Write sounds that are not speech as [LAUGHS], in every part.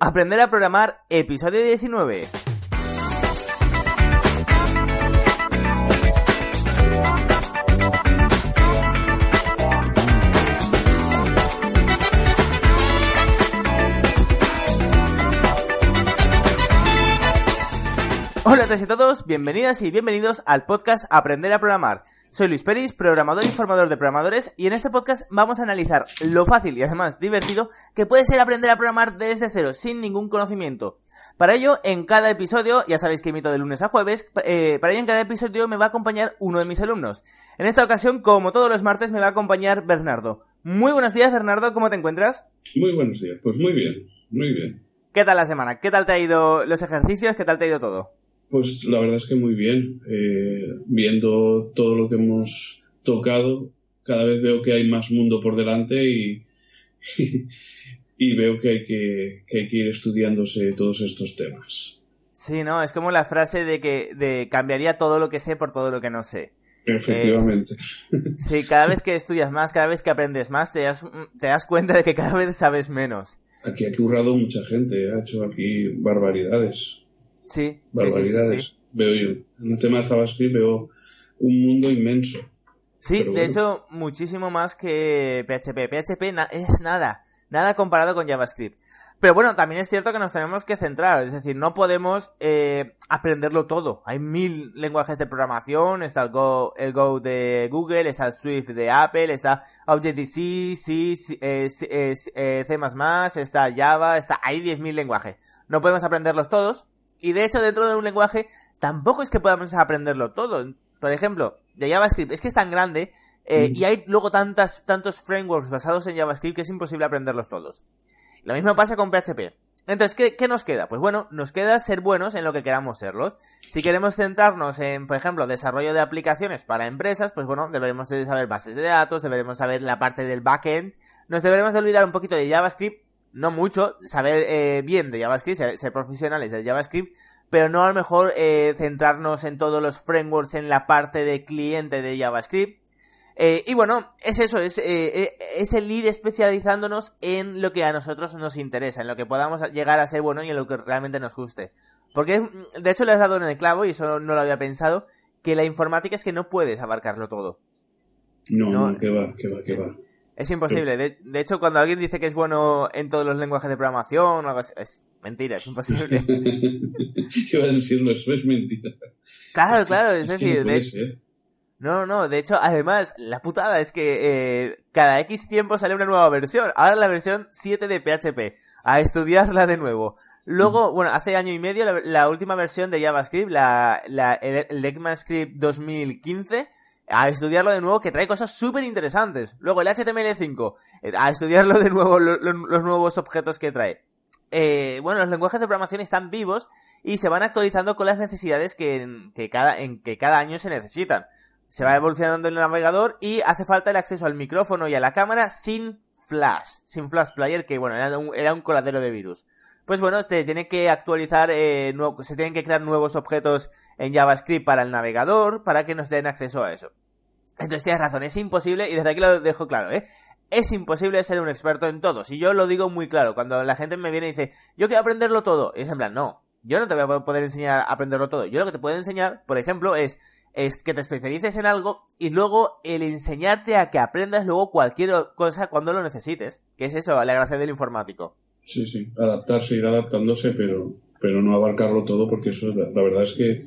Aprender a programar, episodio 19. Hola a todos y todos, bienvenidas y bienvenidos al podcast Aprender a Programar. Soy Luis Peris, programador y formador de programadores, y en este podcast vamos a analizar lo fácil y además divertido que puede ser aprender a programar desde cero, sin ningún conocimiento. Para ello, en cada episodio, ya sabéis que emito de lunes a jueves, eh, para ello en cada episodio me va a acompañar uno de mis alumnos. En esta ocasión, como todos los martes, me va a acompañar Bernardo. Muy buenos días, Bernardo, ¿cómo te encuentras? Muy buenos días, pues muy bien, muy bien. ¿Qué tal la semana? ¿Qué tal te ha ido los ejercicios? ¿Qué tal te ha ido todo? Pues la verdad es que muy bien. Eh, viendo todo lo que hemos tocado, cada vez veo que hay más mundo por delante y, [LAUGHS] y, veo que hay que, que hay que ir estudiándose todos estos temas. Sí, no, es como la frase de que de cambiaría todo lo que sé por todo lo que no sé. Efectivamente. Eh, sí, cada vez que estudias más, cada vez que aprendes más, te das, te das cuenta de que cada vez sabes menos. Aquí ha currado mucha gente, ha hecho aquí barbaridades. Sí, barbaridades. Sí, sí, veo yo. En el tema de JavaScript veo un mundo inmenso. Sí, Pero de bueno. hecho, muchísimo más que PHP. PHP na es nada, nada comparado con JavaScript. Pero bueno, también es cierto que nos tenemos que centrar, es decir, no podemos eh, aprenderlo todo. Hay mil lenguajes de programación, está el Go, el Go de Google, está el Swift de Apple, está Objective-C, C, C, eh, C, eh, C++, está Java, está, hay 10.000 lenguajes. No podemos aprenderlos todos, y de hecho, dentro de un lenguaje, tampoco es que podamos aprenderlo todo. Por ejemplo, de JavaScript, es que es tan grande eh, mm. y hay luego tantas, tantos frameworks basados en JavaScript que es imposible aprenderlos todos. Lo mismo pasa con PHP. Entonces, ¿qué, ¿qué, nos queda? Pues bueno, nos queda ser buenos en lo que queramos serlos. Si queremos centrarnos en, por ejemplo, desarrollo de aplicaciones para empresas, pues bueno, deberemos de saber bases de datos, deberemos saber la parte del backend, nos deberemos de olvidar un poquito de JavaScript no mucho, saber eh, bien de JavaScript, ser, ser, profesionales del JavaScript, pero no a lo mejor eh, centrarnos en todos los frameworks en la parte de cliente de JavaScript. Eh, y bueno, es eso, es, eh, es el ir especializándonos en lo que a nosotros nos interesa, en lo que podamos llegar a ser bueno y en lo que realmente nos guste. Porque, de hecho, le has dado en el clavo, y eso no lo había pensado, que la informática es que no puedes abarcarlo todo. No, no, no que va, que va, que va. Es imposible. De, de, hecho, cuando alguien dice que es bueno en todos los lenguajes de programación o algo así, es mentira, es imposible. [LAUGHS] ¿Qué vas a decirlo? Eso es mentira. Claro, claro, es, es decir, no, de, no, no, de hecho, además, la putada es que eh, cada X tiempo sale una nueva versión. Ahora la versión 7 de PHP. A estudiarla de nuevo. Luego, bueno, hace año y medio la, la última versión de JavaScript, la, la, el, el ECMAScript 2015, a estudiarlo de nuevo, que trae cosas súper interesantes. Luego el HTML5, a estudiarlo de nuevo, lo, lo, los nuevos objetos que trae. Eh, bueno, los lenguajes de programación están vivos y se van actualizando con las necesidades que, que cada, en que cada año se necesitan. Se va evolucionando el navegador y hace falta el acceso al micrófono y a la cámara sin Flash, sin Flash Player, que bueno, era un, era un coladero de virus pues bueno, se tiene que actualizar, eh, se tienen que crear nuevos objetos en JavaScript para el navegador para que nos den acceso a eso. Entonces tienes razón, es imposible, y desde aquí lo dejo claro, ¿eh? Es imposible ser un experto en todo. Si yo lo digo muy claro, cuando la gente me viene y dice, yo quiero aprenderlo todo, y es en plan, no, yo no te voy a poder enseñar a aprenderlo todo. Yo lo que te puedo enseñar, por ejemplo, es, es que te especialices en algo y luego el enseñarte a que aprendas luego cualquier cosa cuando lo necesites. Que es eso, la gracia del informático. Sí, sí, adaptarse, ir adaptándose, pero, pero no abarcarlo todo porque eso, la, la verdad es que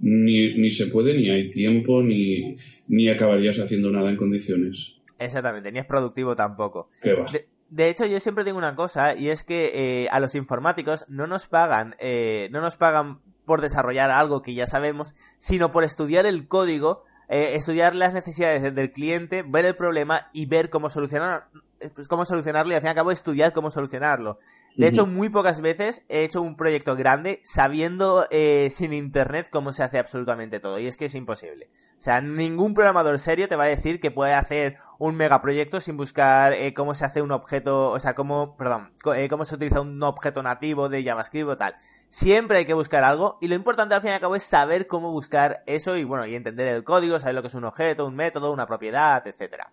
ni, ni, se puede, ni hay tiempo, ni, ni acabarías haciendo nada en condiciones. Exactamente, ni es productivo tampoco. De, de, hecho, yo siempre digo una cosa, y es que eh, a los informáticos no nos pagan, eh, no nos pagan por desarrollar algo que ya sabemos, sino por estudiar el código, eh, estudiar las necesidades del cliente, ver el problema y ver cómo solucionar, pues, cómo solucionarlo y al fin y al cabo estudiar cómo solucionarlo. De uh -huh. hecho, muy pocas veces he hecho un proyecto grande sabiendo eh, sin internet cómo se hace absolutamente todo. Y es que es imposible. O sea, ningún programador serio te va a decir que puede hacer un megaproyecto sin buscar eh, cómo se hace un objeto, o sea, cómo, perdón, eh, cómo se utiliza un objeto nativo de JavaScript o tal. Siempre hay que buscar algo y lo importante al fin y al cabo es saber cómo buscar eso y bueno, y entender el código, saber lo que es un objeto, un método, una propiedad, etcétera.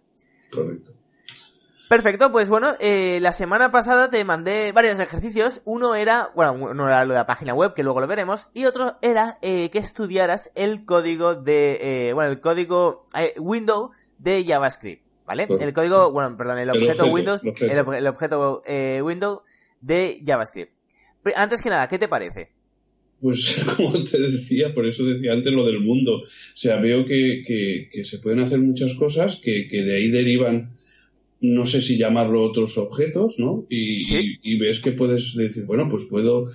Correcto. Perfecto, pues bueno, eh, la semana pasada te mandé varios ejercicios. Uno era, bueno, uno era lo de la página web, que luego lo veremos, y otro era eh, que estudiaras el código de, eh, bueno, el código eh, window de JavaScript, ¿vale? Pues, el código, bueno, perdón, el objeto, objeto, Windows, el objeto. el, ob- el objeto eh, window de JavaScript. Antes que nada, ¿qué te parece? Pues [LAUGHS] como te decía, por eso decía antes lo del mundo. O sea, veo que, que- que se pueden hacer muchas cosas que, que de ahí derivan, no sé si llamarlo otros objetos, ¿no? Y, Sí. y- y ves que puedes decir, bueno, pues puedo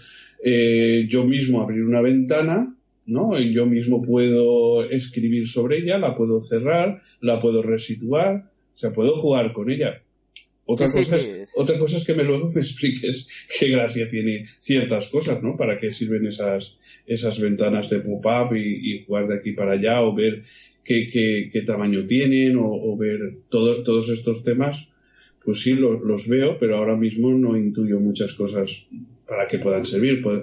eh, yo mismo abrir una ventana, ¿no? Y yo mismo puedo escribir sobre ella, la puedo cerrar, la puedo resituar, o sea, puedo jugar con ella. Otra, Sí, cosa sí, es- otra cosa es que me luego [LAUGHS] me expliques qué gracia tiene ciertas cosas, ¿no? Para qué sirven esas, esas ventanas de pop-up y, y jugar de aquí para allá o ver qué, qué, qué tamaño tienen o, o ver todo, todos estos temas. Pues sí, lo- los veo, pero ahora mismo no intuyo muchas cosas para que puedan servir. Pues,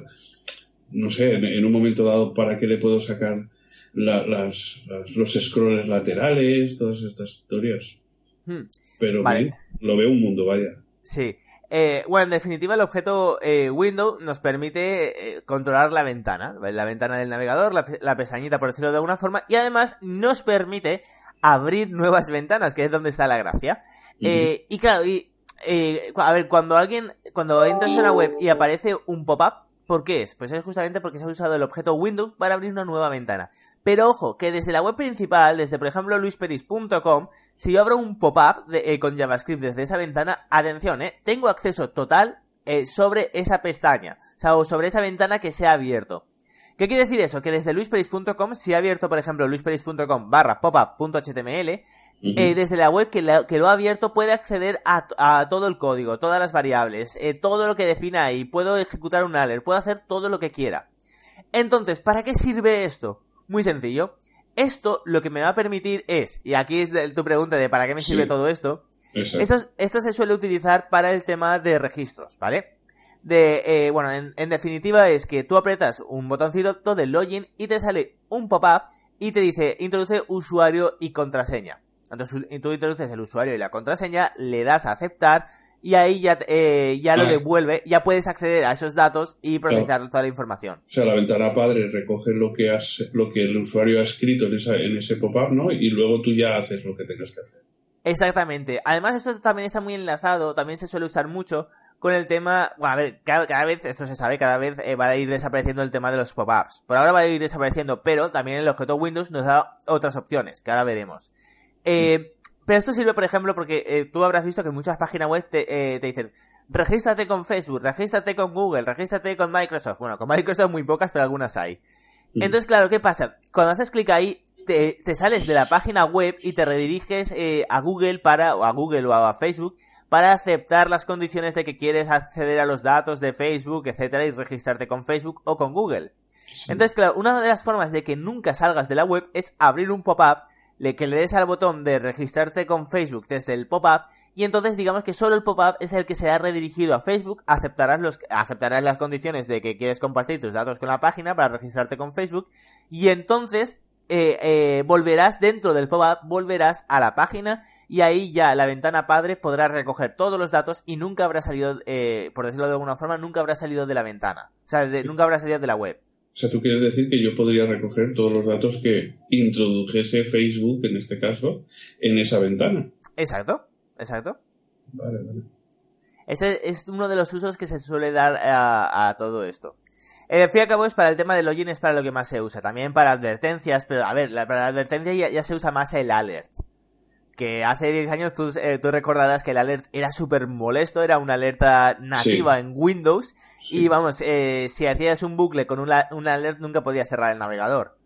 no sé, en, en un momento dado, ¿para qué le puedo sacar la- las, las- los scrolls laterales, todas estas historias? Hmm. Pero Vale. bien, lo veo un mundo, vaya. Sí. Eh, bueno, en definitiva, el objeto eh, window nos permite eh, controlar la ventana, la ventana del navegador, la, la pestañita, por decirlo de alguna forma, y además nos permite abrir nuevas ventanas, que es donde está la gracia. Eh, y claro, y, eh, a ver, cuando alguien, cuando entras en una web y aparece un pop-up, ¿por qué es? Pues es justamente porque se ha usado el objeto Windows para abrir una nueva ventana. Pero ojo, que desde la web principal, desde por ejemplo luisperis.com, si yo abro un pop-up eh, con JavaScript desde esa ventana, atención, eh, tengo acceso total eh, sobre esa pestaña, o sea, o sobre esa ventana que se ha abierto. ¿Qué quiere decir eso? Que desde luisperis.com, si he abierto, por ejemplo, luisperis.com barra popup.html, Ujú. eh, desde la web que, la- que lo ha abierto puede acceder a, a todo el código, todas las variables, eh, todo lo que defina ahí, puedo ejecutar un alert, puedo hacer todo lo que quiera. Entonces, ¿para qué sirve esto? Muy sencillo. Esto lo que me va a permitir es, y aquí es de- tu pregunta de ¿para qué me sirve todo esto? Esto, es- esto se suele utilizar para el tema de registros, ¿vale? De, eh, bueno, en, en definitiva es que tú apretas un botoncito de login y te sale un pop-up y te dice introduce usuario y contraseña. Entonces tú introduces el usuario y la contraseña, le das a aceptar y ahí ya, eh, ya lo Ah. devuelve, ya puedes acceder a esos datos y procesar toda la información. O sea, la ventana padre recoge lo que has, lo que el usuario ha escrito en, esa, en ese pop-up, ¿no? Y luego tú ya haces lo que tengas que hacer. Exactamente. Además, esto también está muy enlazado, también se suele usar mucho con el tema, bueno, a ver, cada, cada vez, esto se sabe, cada vez eh, va a ir desapareciendo el tema de los pop-ups. Por ahora va a ir desapareciendo, pero también el objeto Windows nos da otras opciones, que ahora veremos. Eh, pero esto sirve, por ejemplo, porque eh, tú habrás visto que muchas páginas web te, eh, te dicen, regístrate con Facebook, regístrate con Google, regístrate con Microsoft. Bueno, con Microsoft muy pocas, pero algunas hay. Mm. Entonces, claro, ¿qué pasa? Cuando haces clic ahí, te, te sales de la página web y te rediriges eh, a Google para, o a Google o a Facebook, para aceptar las condiciones de que quieres acceder a los datos de Facebook, etcétera, y registrarte con Facebook o con Google. Entonces, claro, una de las formas de que nunca salgas de la web es abrir un pop-up, le, que le des al botón de registrarte con Facebook desde el pop-up, y entonces digamos que solo el pop-up es el que será redirigido a Facebook, aceptarás, los, aceptarás las condiciones de que quieres compartir tus datos con la página para registrarte con Facebook, y entonces eh, eh, volverás dentro del pop-up, volverás a la página y ahí ya la ventana padre podrá recoger todos los datos y nunca habrá salido, eh, por decirlo de alguna forma, nunca habrá salido de la ventana. O sea, de- nunca habrá salido de la web. O sea, tú quieres decir que yo podría recoger todos los datos que introdujese Facebook, en este caso, en esa ventana. Exacto, exacto. Vale, vale. Ese es uno de los usos que se suele dar a, a todo esto. Eh, al fin y al cabo es para el tema de login es para lo que más se usa. También para advertencias, pero a ver, la, para la advertencia ya, ya se usa más el alert. Que hace 10 años tú, eh, tú recordarás que el alert era súper molesto, era una alerta nativa en Windows. Sí. Y vamos, eh, si hacías un bucle con un, la- un alert nunca podías cerrar el navegador.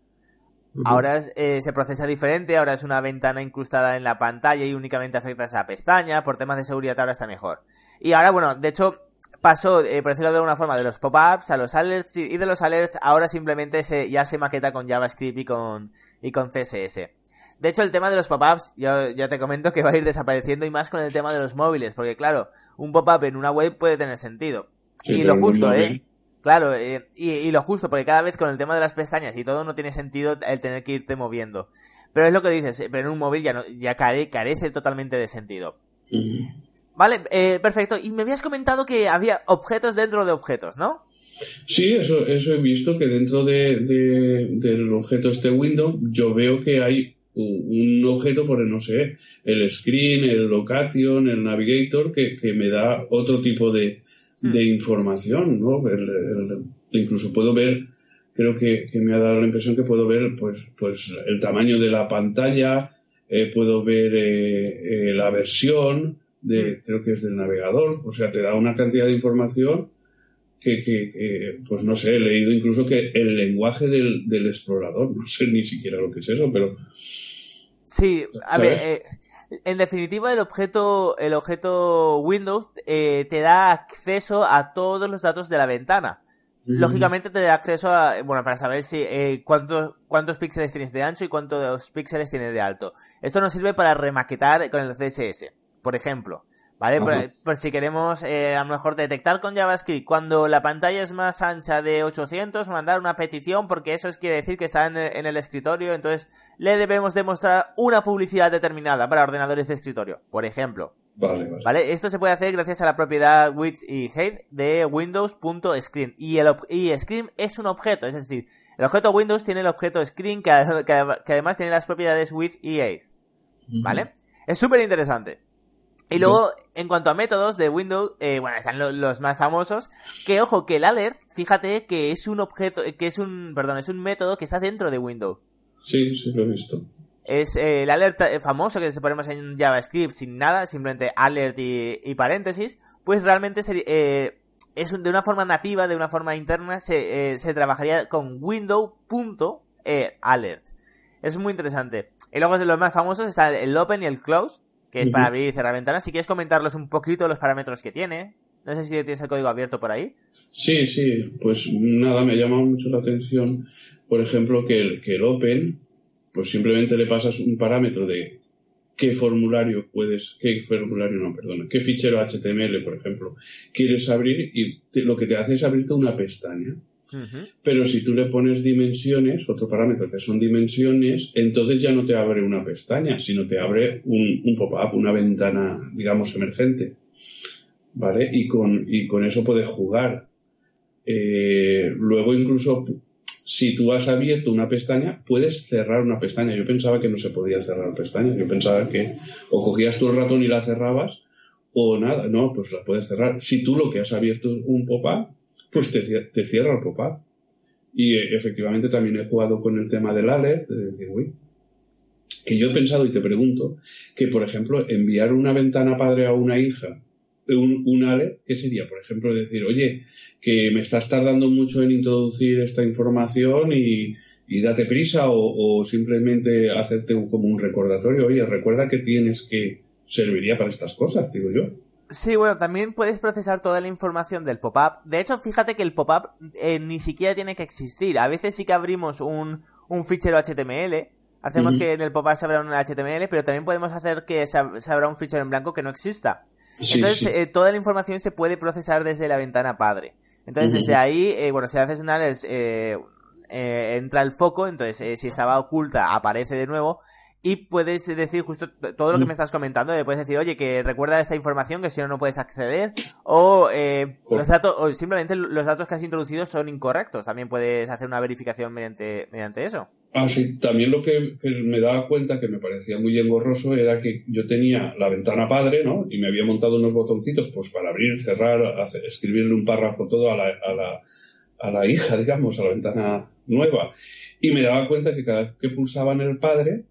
Ujú. Ahora es, eh, se procesa diferente, ahora es una ventana incrustada en la pantalla y únicamente afecta a esa pestaña, por temas de seguridad ahora está mejor. Y ahora, bueno, de hecho, pasó, eh, por decirlo de alguna forma, de los pop-ups a los alerts y y de los alerts ahora simplemente se, ya se maqueta con JavaScript y con, y con CSS. De hecho, el tema de los pop-ups, yo ya te comento que va a ir desapareciendo y más con el tema de los móviles, porque claro, un pop-up en una web puede tener sentido. Sí, y lo justo, ¿eh? Claro, eh, y, y lo justo, porque cada vez con el tema de las pestañas y todo no tiene sentido el tener que irte moviendo. Pero es lo que dices, eh, pero en un móvil ya, no, ya care- carece totalmente de sentido. Vale, eh, perfecto. Y me habías comentado que había objetos dentro de objetos, ¿no? Sí, eso, eso he visto que dentro de, del objeto este window yo veo que hay un objeto por, no sé, el screen, el location, el navigator, que, me da otro tipo de. De información, ¿no? incluso puedo ver, creo que, me ha dado la impresión que puedo ver, pues, pues el tamaño de la pantalla, eh, puedo ver eh, eh, la versión de, hmm. creo que es del navegador, o sea, te da una cantidad de información que, que, pues no sé, he leído incluso que el lenguaje del, del explorador, no sé ni siquiera lo que es eso, pero Sí, a ver, eh, en definitiva el objeto, el objeto Windows eh, te da acceso a todos los datos de la ventana. Lógicamente te da acceso a, bueno, para saber si eh, cuántos, cuántos píxeles tienes de ancho y cuántos píxeles tienes de alto. Esto nos sirve para remaquetar con el CSS, por ejemplo. ¿Vale? Por, si queremos eh, a lo mejor detectar con JavaScript cuando la pantalla es más ancha de 800, mandar una petición porque eso quiere decir que está en el, escritorio, entonces le debemos demostrar una publicidad determinada para ordenadores de escritorio, por ejemplo. Vale, vale. Esto se puede hacer gracias a la propiedad width y height de windows.screen. Y, el y screen es un objeto, es decir, el objeto Windows tiene el objeto screen que, además tiene las propiedades width y height. ¿Vale? Es súper interesante. Y luego, en cuanto a métodos de Windows, eh, bueno, están los más famosos. Que ojo, que el alert, fíjate que es un objeto, que es un, perdón, es un método que está dentro de Windows. Sí, sí, lo he visto. Es eh, el alert eh, famoso que se ponemos en JavaScript sin nada, simplemente alert y, paréntesis. Pues realmente es de una forma nativa, de una forma interna, se, se trabajaría con Windows.alert. Es muy interesante. Y luego de los más famosos está el open y el close que es para abrir y cerrar ventanas. Si quieres comentarlos un poquito los parámetros que tiene. No sé si tienes el código abierto por ahí. Sí, sí, pues nada, me llama mucho la atención, por ejemplo, que el, que el Open, pues simplemente le pasas un parámetro de qué formulario puedes, qué formulario no, perdona, qué fichero HTML, por ejemplo, quieres abrir y lo que te hace es abrirte una pestaña. Pero si tú le pones dimensiones, otro parámetro que son dimensiones, entonces ya no te abre una pestaña, sino te abre un, pop-up, una ventana, digamos, emergente. ¿Vale? Y con, y con eso puedes jugar. Eh, luego incluso si tú has abierto una pestaña, puedes cerrar una pestaña. Yo pensaba que no se podía cerrar pestañas. Yo pensaba que o cogías tu ratón y la cerrabas o nada. No, pues la puedes cerrar. Si tú lo que has abierto es un pop-up, pues te, cierra el pop-up. Y eh, efectivamente también he jugado con el tema del alert, de que yo he pensado y te pregunto que, por ejemplo, enviar una ventana padre a una hija, un, un alert, ¿qué sería? Por ejemplo, decir, oye, que me estás tardando mucho en introducir esta información y, date prisa o, o, simplemente hacerte como un recordatorio, oye, recuerda que tienes que serviría para estas cosas, digo yo. Sí, bueno, también puedes procesar toda la información del pop-up. De hecho, fíjate que el pop-up eh, ni siquiera tiene que existir. A veces sí que abrimos un, un fichero HTML. Hacemos que en el pop-up se abra un HTML, pero también podemos hacer que se, abra un fichero en blanco que no exista. Entonces, eh, toda la información se puede procesar desde la ventana padre. Entonces, desde ahí, eh, bueno, si haces un alert, entra el foco, entonces si estaba oculta, aparece de nuevo y puedes decir justo todo lo que me estás comentando, le puedes decir, oye, que recuerda esta información que si no no puedes acceder, o eh, los datos, o simplemente los datos que has introducido son incorrectos, también puedes hacer una verificación mediante, mediante eso. Ah, sí, también lo que, me daba cuenta que me parecía muy engorroso era que yo tenía la ventana padre, ¿no? Y me había montado unos botoncitos, pues para abrir, cerrar, escribirle un párrafo todo a la, a la, a la hija, [LAUGHS] digamos, a la ventana nueva. Y me daba cuenta que cada vez que pulsaba en el padre,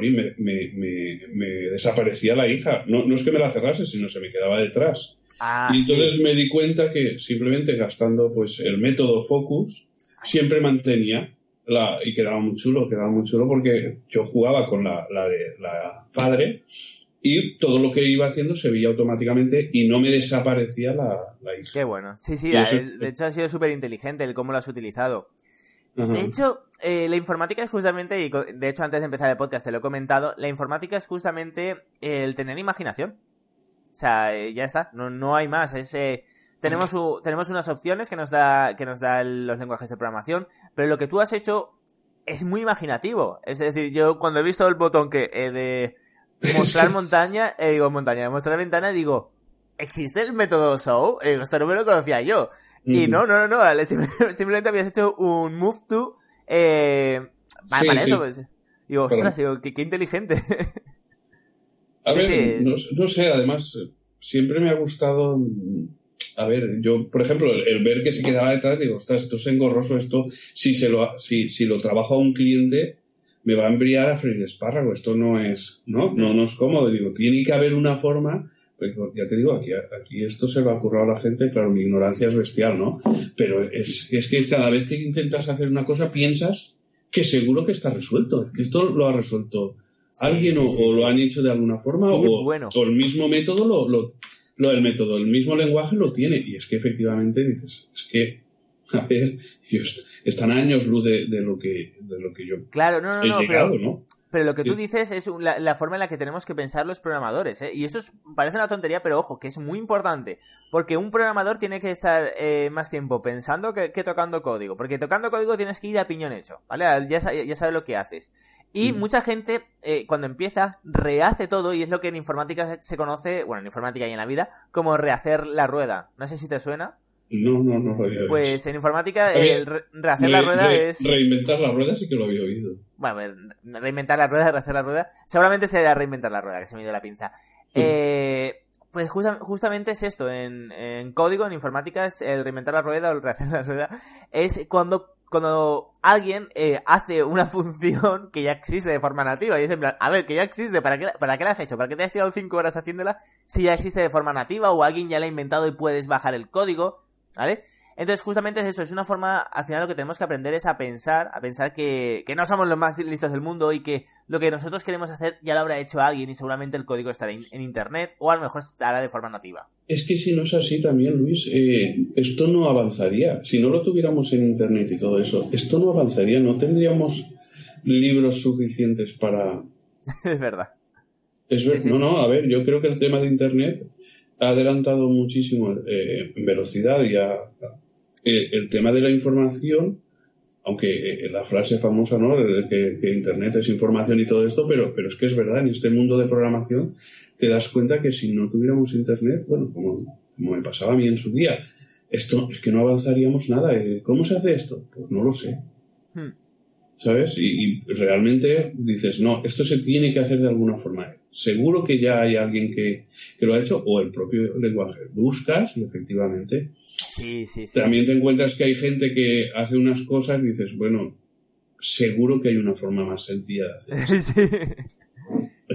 me, me, desaparecía la hija. No, no es que me la cerrase, sino se me quedaba detrás. Ah, y entonces me di cuenta que simplemente gastando pues el método Focus siempre mantenía la, y quedaba muy chulo, quedaba muy chulo porque yo jugaba con la, la de la padre y todo lo que iba haciendo se veía automáticamente y no me desaparecía la, hija. Qué bueno. Sí, sí, de hecho ha sido súper inteligente el cómo lo has utilizado. De hecho, eh, la informática es justamente, y de hecho antes de empezar el podcast te lo he comentado, la informática es justamente el tener imaginación. O sea, eh, ya está, no, no hay más. Es, eh, tenemos, tenemos unas opciones que nos da, que nos da los lenguajes de programación, pero lo que tú has hecho es muy imaginativo. Es decir, yo cuando he visto el botón que de mostrar [LAUGHS] montaña, digo montaña, de mostrar ventana, digo, ¿existe el método show? Eh, esto no me lo conocía yo. Y no, no, no, no, [LAUGHS] simplemente habías hecho un move to, eh, para, eso, pues. Digo, ostras, digo, qué, inteligente. A ver, no, sé, además, siempre me ha gustado a ver, yo, por ejemplo, el, ver que se quedaba detrás, digo, ostras, esto es engorroso, esto, si se lo, si, si lo trabajo a un cliente, me va a embriar a freír espárrago, esto no es, ¿no? No, no es cómodo, digo, tiene que haber una forma, pues, ya te digo, aquí, aquí esto se va a ocurrir a la gente, claro, mi ignorancia es bestial, ¿no? Pero es, es que cada vez que intentas hacer una cosa piensas que seguro que está resuelto, que esto lo ha resuelto alguien o, lo han hecho de alguna forma o, o, el mismo método lo, lo, lo del método, el mismo lenguaje lo tiene. Y es que efectivamente dices, es que, a ver, están años luz de, lo que de lo que yo claro, no, no, no, pero, ¿no? Pero lo que tú dices es la, forma en la que tenemos que pensar los programadores, ¿eh? Y eso parece una tontería, pero ojo, que es muy importante. Porque un programador tiene que estar eh, más tiempo pensando que, tocando código. Porque tocando código tienes que ir a piñón hecho, ¿vale? Ya, ya sabes lo que haces. Y mucha gente, eh, cuando empieza, rehace todo, y es lo que en informática se conoce, bueno, en informática y en la vida, como rehacer la rueda. No sé si te suena. No, no, no lo había oído. Pues en informática el rehacer la rueda es... Reinventar la rueda sí que lo había oído. Bueno, reinventar la rueda, rehacer la rueda... Seguramente sería reinventar la rueda, que se me dio la pinza. Eh, pues justamente es esto, en, en, código, en informática, es el reinventar la rueda o el rehacer la rueda, es cuando, cuando alguien eh, hace una [LAUGHS] función que ya existe de forma nativa, y es en plan, a ver, que ya existe, ¿para qué, ¿para qué la has hecho? ¿Para qué te has tirado 5 horas haciéndola si ya existe de forma nativa o alguien ya la ha inventado y puedes bajar el código? ¿Vale? Entonces, justamente es eso, es una forma, al final lo que tenemos que aprender es a pensar, a pensar que, que no somos los más listos del mundo y que lo que nosotros queremos hacer ya lo habrá hecho alguien y seguramente el código estará en, internet o a lo mejor estará de forma nativa. Es que si no es así también, Luis, eh, esto no avanzaría. Si no lo tuviéramos en internet y todo eso, esto no avanzaría, no tendríamos libros suficientes para... [LAUGHS] es verdad. Es verdad, no, no, a ver, yo creo que el tema de internet ha adelantado muchísimo eh, en velocidad y eh, el tema de la información, aunque eh, la frase famosa, ¿no? De que, Internet es información y todo esto, pero, pero es que es verdad, en este mundo de programación te das cuenta que si no tuviéramos Internet, bueno, como, me pasaba a mí en su día, esto es que no avanzaríamos nada. ¿Cómo se hace esto? Pues no lo sé. Hmm. ¿Sabes? Y, realmente dices, no, esto se tiene que hacer de alguna forma. Seguro que ya hay alguien que, lo ha hecho o el propio lenguaje. Buscas y efectivamente. Sí, sí, sí. También te encuentras que hay gente que hace unas cosas y dices, bueno, seguro que hay una forma más sencilla de hacer. [LAUGHS] sí.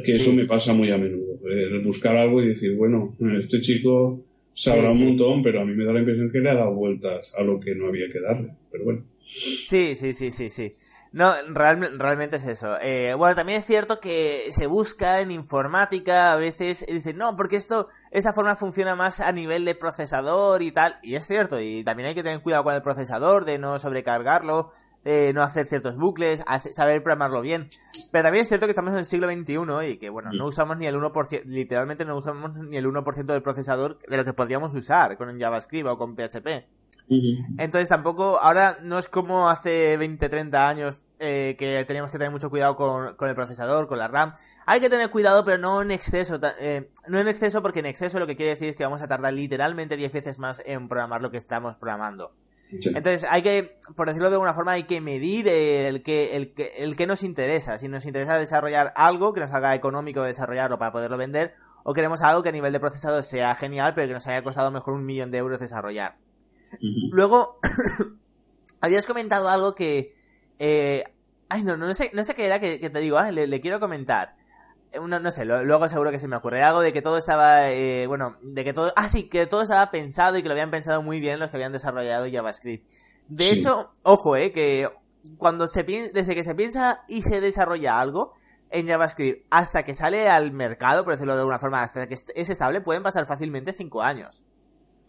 Que eso me pasa muy a menudo. El buscar algo y decir, bueno, este chico sabrá un montón, pero a mí me da la impresión que le ha dado vueltas a lo que no había que darle. Pero bueno. Sí, sí, sí, sí, sí. No, realmente es eso. Eh, bueno, también es cierto que se busca en informática a veces y dicen, no, porque esto, esa forma funciona más a nivel de procesador y tal. Y es cierto, y también hay que tener cuidado con el procesador, de no sobrecargarlo, de no hacer ciertos bucles, saber programarlo bien. Pero también es cierto que estamos en el siglo XXI y que, bueno, no usamos ni el 1%, literalmente no usamos ni el 1% del procesador de lo que podríamos usar con JavaScript o con PHP. Entonces tampoco, ahora no es como hace 20, 30 años eh, que teníamos que tener mucho cuidado con, el procesador, con la RAM. Hay que tener cuidado, pero no en exceso. Eh, no en exceso, porque en exceso lo que quiere decir es que vamos a tardar literalmente 10 veces más en programar lo que estamos programando. Entonces hay que, por decirlo de alguna forma, hay que medir el que, el que, el que nos interesa. Si nos interesa desarrollar algo que nos haga económico desarrollarlo para poderlo vender, o queremos algo que a nivel de procesador sea genial, pero que nos haya costado mejor un millón de euros desarrollar. Luego, [COUGHS] habías comentado algo que... Eh, ay, no, no sé, no sé qué era que, te digo, ah, le, quiero comentar. Eh, no, no sé, luego seguro que se me ocurre algo de que todo estaba, eh, bueno, de que todo, ah sí, que todo estaba pensado y que lo habían pensado muy bien los que habían desarrollado JavaScript. De hecho, ojo, eh, que cuando se piensa, desde que se piensa y se desarrolla algo en JavaScript hasta que sale al mercado, por decirlo de alguna forma, hasta que es estable, pueden pasar fácilmente 5 años.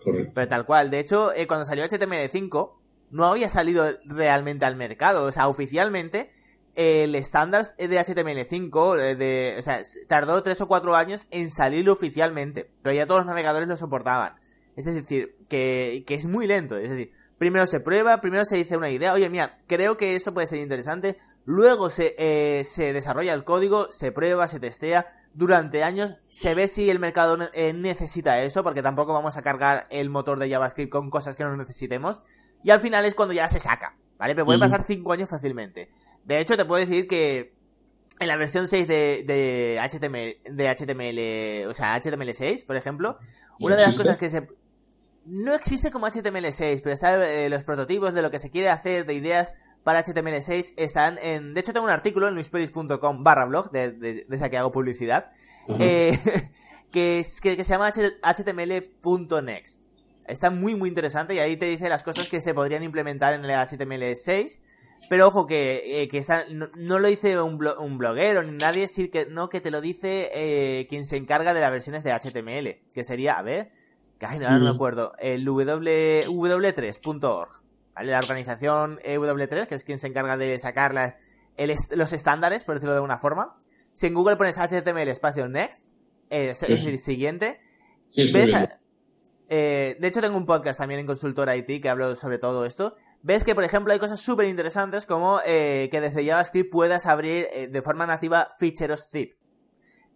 Pero tal cual. De hecho, eh, cuando salió HTML5, no había salido realmente al mercado. O sea, oficialmente, el estándar de HTML5, eh, de, o sea, tardó 3 o 4 años en salir oficialmente. Pero ya todos los navegadores lo soportaban. Es decir, que, que es muy lento. Es decir, primero se prueba, primero se dice una idea. Oye, mira, creo que esto puede ser interesante. Luego se, eh, se desarrolla el código, se prueba, se testea. Durante años se ve si el mercado eh, necesita eso, porque tampoco vamos a cargar el motor de JavaScript con cosas que no necesitemos. Y al final es cuando ya se saca, ¿vale? Pero pueden pasar 5 años fácilmente. De hecho, te puedo decir que en la versión 6 de, de HTML, de HTML, o sea, HTML6, por ejemplo, una de las cosas que se... No existe como HTML6, pero están eh, los prototipos de lo que se quiere hacer, de ideas para HTML6 están en... De hecho, tengo un artículo en luisperis.com barra blog, de, de, desde que hago publicidad, eh, [LAUGHS] que, que, que, se llama html.next. Está muy, muy interesante y ahí te dice las cosas que se podrían implementar en el HTML6 pero ojo que, eh, que está, no, lo dice un, un bloguero ni nadie, sí que no que te lo dice eh, quien se encarga de las versiones de HTML, que sería, a ver, que ay, no, me acuerdo, el w, w3.org, ¿vale? La organización W3, que es quien se encarga de sacar los estándares, por decirlo de alguna forma. Si en Google pones HTML espacio next, eh, es, decir, siguiente, ves, eh, de hecho, tengo un podcast también en Consultor IT que hablo sobre todo esto. Ves que, por ejemplo, hay cosas súper interesantes como eh, que desde JavaScript puedas abrir eh, de forma nativa ficheros zip.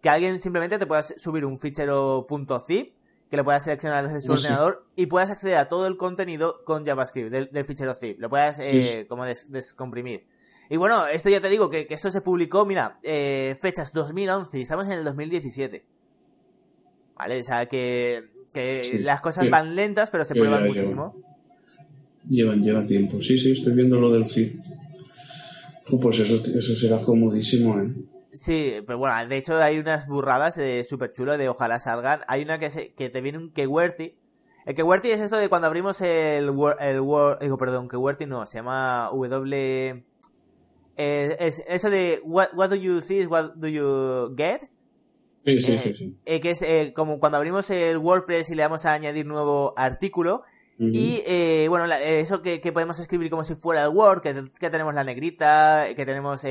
Que alguien simplemente te pueda subir un fichero .zip, que lo puedas seleccionar desde su ordenador y puedas acceder a todo el contenido con JavaScript del, fichero zip. Lo puedas como descomprimir. Y bueno, esto ya te digo que, que esto se publicó, mira, fechas 2011 y estamos en el 2017. ¿Vale? O sea que que las cosas van lentas, pero se prueban muchísimo. Llevan, llevan, tiempo. Sí, sí, estoy viendo lo del sí. Pues eso, eso será comodísimo, ¿eh? Sí, pero bueno, de hecho hay unas burradas de súper chulo de ojalá salgan. Hay una que, se, que te viene un Kewerty. El Kewerty es esto de cuando abrimos el Word, el Word digo, perdón, Kewerty no, se llama W... Eh, es eso de what, what do you see is what do you get Sí, sí, sí, sí. Eh, que es eh, como cuando abrimos el WordPress y le vamos a añadir nuevo artículo. Y eh, bueno, eso que, podemos escribir como si fuera el Word, que, que tenemos la negrita, que tenemos,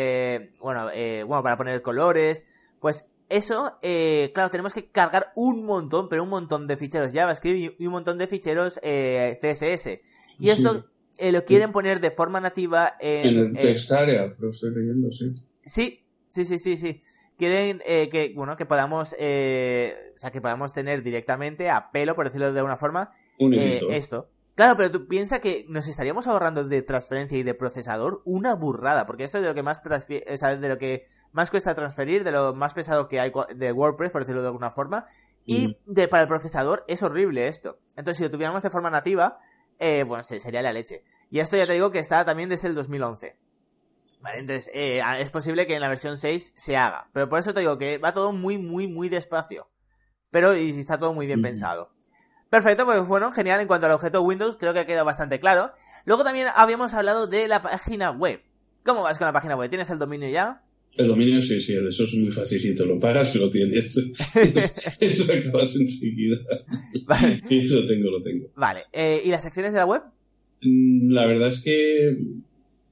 bueno, bueno, para poner colores. Pues eso, claro, tenemos que cargar un montón, pero un montón de ficheros JavaScript y un montón de ficheros CSS. Y esto lo quieren poner de forma nativa en... En el text area, lo estoy leyendo, sí. Sí, sí, sí, sí, sí quieren eh, que, bueno, que podamos, eh, o sea, que podamos tener directamente a pelo, por decirlo de alguna forma, eh, esto. Claro, pero tú piensas que nos estaríamos ahorrando de transferencia y de procesador una burrada, porque esto es de lo que más o sea, de lo que más cuesta transferir, de lo más pesado que hay de WordPress, por decirlo de alguna forma, y mm. de para el procesador es horrible esto. Entonces, si lo tuviéramos de forma nativa, eh, bueno, sería la leche. Y esto ya te digo que está también desde el 2011. Vale, entonces eh, es posible que en la versión 6 se haga. Pero por eso te digo que va todo muy, muy, muy despacio. Pero y está todo muy bien pensado. Perfecto, pues bueno, genial. En cuanto al objeto Windows, creo que ha quedado bastante claro. Luego también habíamos hablado de la página web. ¿Cómo vas con la página web? ¿Tienes el dominio ya? El dominio sí, sí, eso es muy facilito. Lo pagas y lo tienes. [LAUGHS] eso acabas enseguida. Vale. Sí, lo tengo, lo tengo. Vale. Eh, ¿Y las secciones de la web? Mm, la verdad es que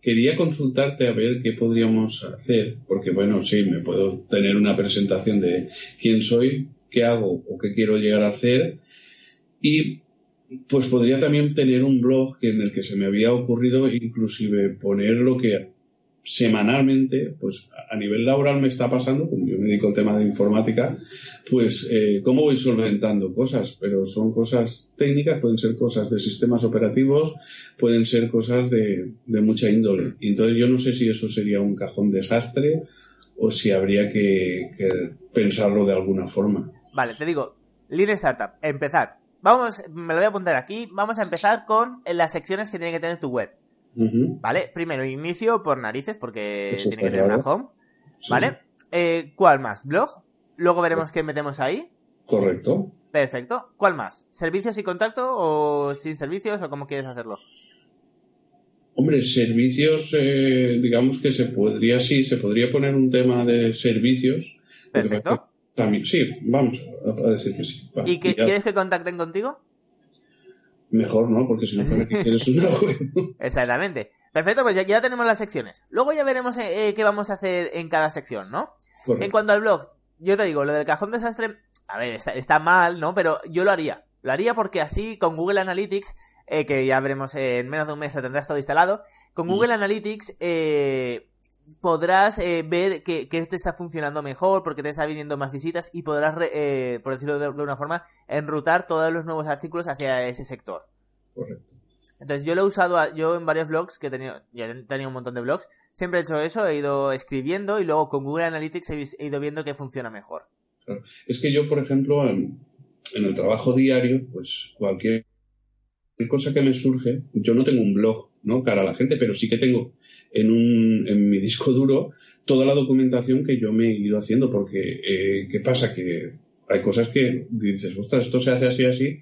quería consultarte a ver qué podríamos hacer, porque bueno, sí, me puedo tener una presentación de quién soy, qué hago o qué quiero llegar a hacer. Y pues podría también tener un blog en el que se me había ocurrido inclusive poner lo que semanalmente, pues a nivel laboral me está pasando, como yo me dedico al tema de informática, pues eh, cómo voy solventando cosas, pero son cosas técnicas, pueden ser cosas de sistemas operativos, pueden ser cosas de, de mucha índole. Y entonces yo no sé si eso sería un cajón desastre o si habría que, que pensarlo de alguna forma. Vale, te digo, Lean Startup, empezar. Vamos, me lo voy a apuntar aquí, vamos a empezar con las secciones que tiene que tener tu web. ¿Vale? Primero inicio por narices porque tiene que tener una home. ¿Vale? Eh, ¿Cuál más? ¿Blog? Luego veremos qué metemos ahí. Correcto. Perfecto. ¿Cuál más? ¿Servicios y contacto o sin servicios o cómo quieres hacerlo? Hombre, servicios, eh, digamos que se podría, sí, se podría poner un tema de servicios. Perfecto. También, sí, vamos a decir que sí. ¿Y que, quieres que contacten contigo? Mejor, ¿no? Porque si no, ¿para qué quieres una [LAUGHS] web? Exactamente. Perfecto, pues ya, tenemos las secciones. Luego ya veremos eh, eh, qué vamos a hacer en cada sección, ¿no? En cuanto al blog, yo te digo, lo del cajón desastre, a ver, está, mal, ¿no? Pero yo lo haría. Lo haría porque así con Google Analytics, eh, que ya veremos en menos de un mes lo tendrás todo instalado, con mm. Google Analytics podrás eh, ver que, que, te está funcionando mejor, porque te está viniendo más visitas y podrás, eh, por decirlo de, de, una forma, enrutar todos los nuevos artículos hacia ese sector. Correcto. Entonces yo lo he usado, yo en varios blogs, que he tenido, ya he tenido un montón de blogs, siempre he hecho eso, he ido escribiendo y luego con Google Analytics he, ido viendo que funciona mejor. Claro. Es que yo, por ejemplo, en, en el trabajo diario, pues cualquier cosa que me surge, yo no tengo un blog, ¿no? Cara a la gente, pero sí que tengo en, un, en mi disco duro toda la documentación que yo me he ido haciendo, porque eh, ¿qué pasa? Que hay cosas que dices, ostras, esto se hace así, así,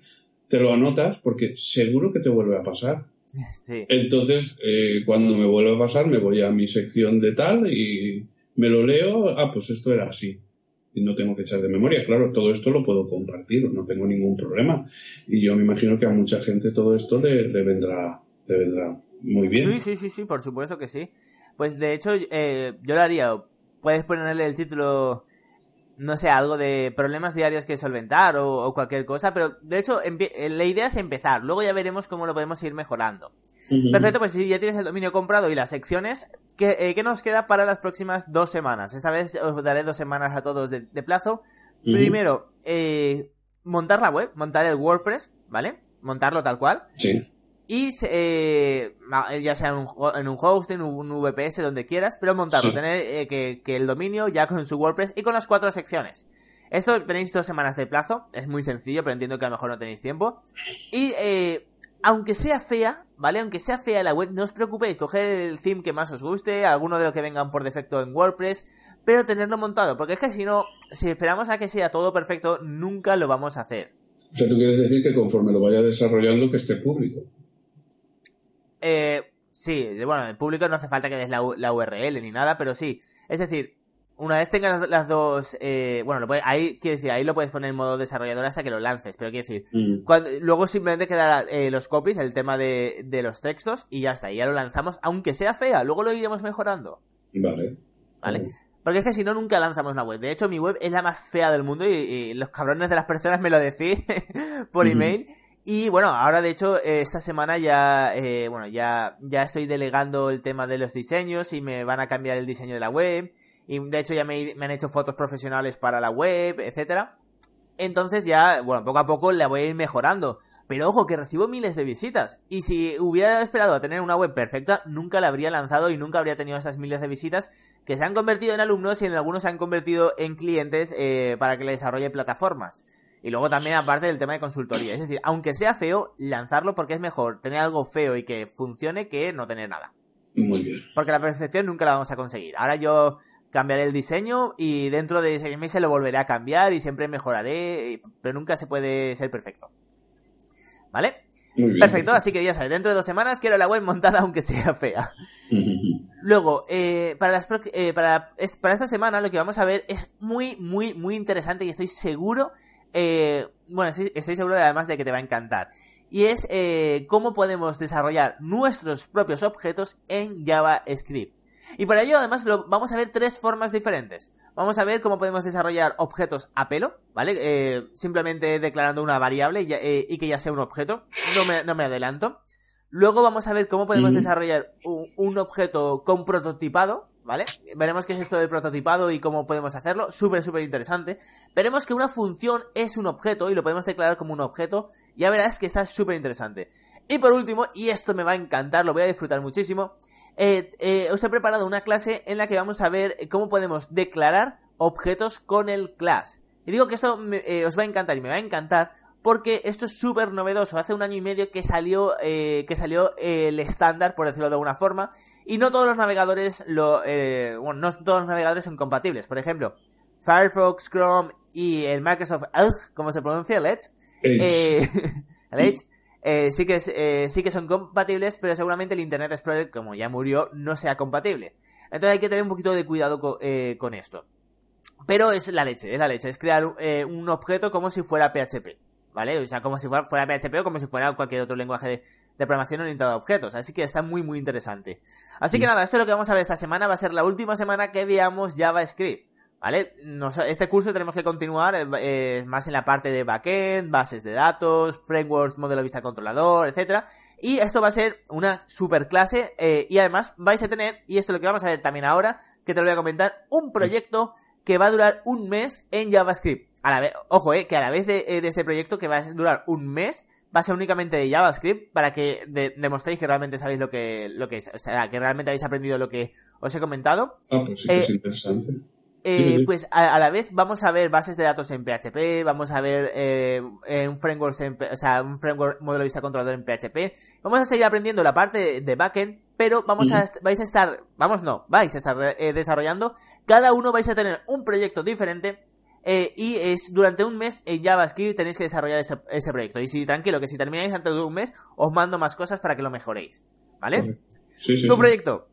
te lo anotas porque seguro que te vuelve a pasar. [LAUGHS] Sí. Entonces, eh, cuando me vuelve a pasar, me voy a mi sección de tal y me lo leo, ah, pues esto era así. Y no tengo que echar de memoria. Claro, todo esto lo puedo compartir, no tengo ningún problema. Y yo me imagino que a mucha gente todo esto le, le vendrá, le vendrá muy bien. Sí, sí, sí, sí, por supuesto que sí. Pues de hecho, eh, yo lo haría. Puedes ponerle el título, no sé, algo de problemas diarios que solventar o, o cualquier cosa, pero de hecho, la idea es empezar. Luego ya veremos cómo lo podemos ir mejorando. Uh -huh. Perfecto, pues si ya tienes el dominio comprado y las secciones, ¿qué, eh, ¿qué, nos queda para las próximas dos semanas? Esta vez os daré dos semanas a todos de, de plazo. Uh -huh. Primero, eh, montar la web, montar el WordPress, ¿vale? Montarlo tal cual. Sí. Y eh, ya sea en un, en un hosting, un VPS, donde quieras, pero montarlo, sí. tener eh, que, que, el dominio ya con su WordPress y con las cuatro secciones. Esto tenéis dos semanas de plazo, es muy sencillo, pero entiendo que a lo mejor no tenéis tiempo. Y eh, aunque sea fea, ¿vale? Aunque sea fea la web, no os preocupéis, coger el theme que más os guste, alguno de los que vengan por defecto en WordPress, pero tenerlo montado, porque es que si no, si esperamos a que sea todo perfecto, nunca lo vamos a hacer. O sea, tú quieres decir que conforme lo vaya desarrollando, que esté público. Eh, sí, bueno, el público no hace falta que des la, la, URL ni nada, pero sí. Es decir, una vez tengas las, las dos, eh, bueno, lo puedes, ahí, quiere decir, ahí lo puedes poner en modo desarrollador hasta que lo lances, pero quiere decir, mm. cuando, luego simplemente quedará eh, los copies, el tema de, de los textos, y ya está, y ya lo lanzamos, aunque sea fea, luego lo iremos mejorando. Vale. ¿Vale? Porque es que si no, nunca lanzamos una web. De hecho, mi web es la más fea del mundo y, y los cabrones de las personas me lo decís [LAUGHS] por mm. email. Y bueno, ahora de hecho esta semana ya, eh, bueno, ya, ya estoy delegando el tema de los diseños y me van a cambiar el diseño de la web. Y de hecho ya me, me han hecho fotos profesionales para la web, etcétera. Entonces ya, bueno, poco a poco la voy a ir mejorando. Pero ojo, que recibo miles de visitas. Y si hubiera esperado a tener una web perfecta, nunca la habría lanzado y nunca habría tenido esas miles de visitas que se han convertido en alumnos y en algunos se han convertido en clientes eh, para que le desarrolle plataformas. Y luego también aparte del tema de consultoría. Es decir, aunque sea feo, lanzarlo porque es mejor tener algo feo y que funcione que no tener nada. Muy bien. Porque la perfección nunca la vamos a conseguir. Ahora yo cambiaré el diseño y dentro de seis meses lo volveré a cambiar y siempre mejoraré, pero nunca se puede ser perfecto. ¿Vale? Muy bien. Perfecto, así que ya sabes, dentro de dos semanas quiero la web montada aunque [LAUGHS] sea fea. [LAUGHS] Luego, eh, para, las eh, para, es, para esta semana lo que vamos a ver es muy, muy, muy interesante y estoy seguro eh, bueno, estoy, estoy, seguro de, además de que te va a encantar. Y es eh, cómo podemos desarrollar nuestros propios objetos en JavaScript. Y para ello, además, lo, vamos a ver tres formas diferentes. Vamos a ver cómo podemos desarrollar objetos a pelo, ¿vale? Eh, simplemente declarando una variable y, y, que ya sea un objeto. No me, no me adelanto. Luego vamos a ver cómo podemos desarrollar un, un objeto con prototipado, ¿vale? Veremos qué es esto del prototipado y cómo podemos hacerlo, súper, súper interesante. Veremos que una función es un objeto y lo podemos declarar como un objeto, ya verás que está súper interesante. Y por último, y esto me va a encantar, lo voy a disfrutar muchísimo, eh, eh, os he preparado una clase en la que vamos a ver cómo podemos declarar objetos con el class. Y digo que esto me, eh, os va a encantar y me va a encantar porque esto es súper novedoso. Hace un año y medio que salió, eh, que salió eh, el estándar, por decirlo de alguna forma, y no todos los navegadores lo, eh, bueno, no todos los navegadores son compatibles. Por ejemplo, Firefox, Chrome y el Microsoft Edge, como se pronuncia, el Edge, eh, [LAUGHS] el Edge eh, sí, que eh, sí que son compatibles, pero seguramente el Internet Explorer, como ya murió, no sea compatible. Entonces hay que tener un poquito de cuidado con, con esto. Pero es la leche, es la leche, es crear un objeto como si fuera PHP. ¿Vale? O sea, como si fuera, fuera PHP o como si fuera cualquier otro lenguaje de, de programación orientado a objetos. Así que está muy, muy interesante. Así que nada, esto es lo que vamos a ver esta semana. Va a ser la última semana que veamos JavaScript. ¿Vale? este curso tenemos que continuar eh, más en la parte de backend, bases de datos, frameworks, modelo vista controlador, etcétera. Y esto va a ser una super clase eh, y además vais a tener, y esto es lo que vamos a ver también ahora, que te lo voy a comentar, un proyecto que va a durar un mes en JavaScript. A la vez, ojo, eh, que a la vez de, eh, de este proyecto que va a durar un mes, va a ser únicamente de JavaScript para que demostréis que realmente sabéis lo que, lo que es, o sea, que realmente habéis aprendido lo que os he comentado. Ah, pues sí que es interesante. Eh, pues a, la vez vamos a ver bases de datos en PHP, vamos a ver eh, un framework, o sea, un framework modelo vista controlador en PHP. Vamos a seguir aprendiendo la parte de backend, pero vamos a, vais a estar, vamos no, vais a estar eh, desarrollando. Cada uno vais a tener un proyecto diferente y es durante un mes en JavaScript tenéis que desarrollar ese, proyecto. Y si tranquilo, que si termináis antes de un mes, os mando más cosas para que lo mejoréis. ¿Vale? Sí, sí, tu proyecto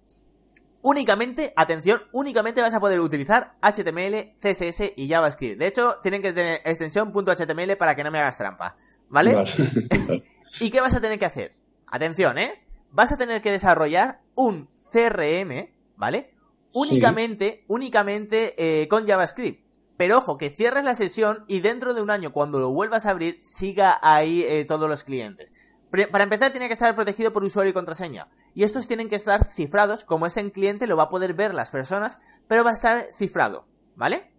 únicamente, atención, únicamente vas a poder utilizar HTML, CSS y JavaScript. De hecho, tienen que tener extensión .html para que no me hagas trampa. ¿Vale? [LAUGHS] [LAUGHS] ¿Y qué vas a tener que hacer? Atención, ¿eh? Vas a tener que desarrollar un CRM, ¿vale? Únicamente, únicamente eh, con JavaScript. Pero ojo, que cierres la sesión y dentro de un año, cuando lo vuelvas a abrir, siga ahí eh, todos los clientes. Para empezar, tiene que estar protegido por usuario y contraseña. Y estos tienen que estar cifrados, como es en cliente, lo va a poder ver las personas, pero va a estar cifrado, ¿vale?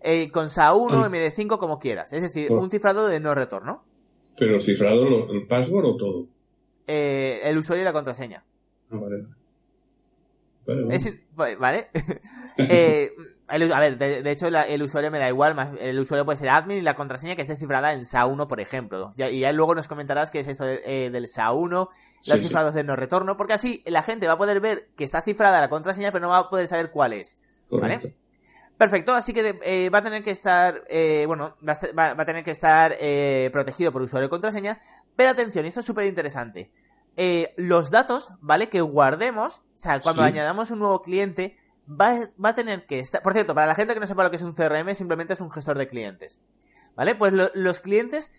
Eh, con SA1, MD5, como quieras. Es decir, un cifrado de no retorno. ¿Pero cifrado el password o todo? Eh, el usuario y la contraseña. Ah, vale. Vale, ¿vale? [LAUGHS] [LAUGHS] eh, a ver, de, hecho el usuario me da igual, más, el usuario puede ser admin y la contraseña que esté cifrada en SA1, por ejemplo. y ya luego nos comentarás qué es esto eh, del SA1, los cifrados de no retorno, porque así la gente va a poder ver que está cifrada la contraseña, pero no va a poder saber cuál es. ¿Vale? Perfecto, así que eh, va a tener que estar, eh, bueno, va a, tener que estar protegido por usuario y contraseña, pero atención, esto es súper interesante. los datos, ¿vale? Que guardemos, o sea, cuando añadamos un nuevo cliente, va, a tener que estar... Por cierto, para la gente que no sepa lo que es un CRM, simplemente es un gestor de clientes. ¿Vale? Pues los clientes,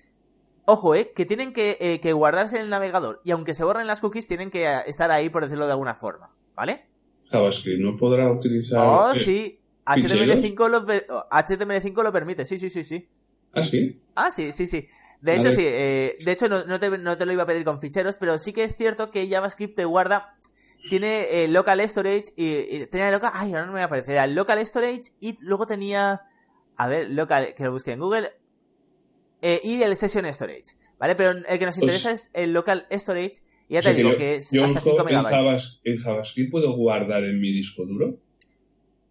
ojo, eh, que tienen que, eh, guardarse en el navegador. Y aunque se borren las cookies, tienen que estar ahí, por decirlo de alguna forma. ¿Vale? JavaScript no podrá utilizar... Oh, sí. HTML5 lo, HTML5 lo permite, sí, sí, sí, sí. ¿Ah, sí? Ah, sí, sí, sí. De hecho, sí. Eh, de hecho, no, te, no, te, lo iba a pedir con ficheros, pero sí que es cierto que JavaScript te guarda tiene eh, local storage y, tenía local, ay, ahora no me va a aparecer, era local storage y luego tenía, a ver, local, que lo busque en Google, eh, y el session storage, ¿vale? Pero el que nos pues interesa es el local storage y ya te digo que, es hasta 5 megabytes. En, JavaScript puedo guardar en mi disco duro.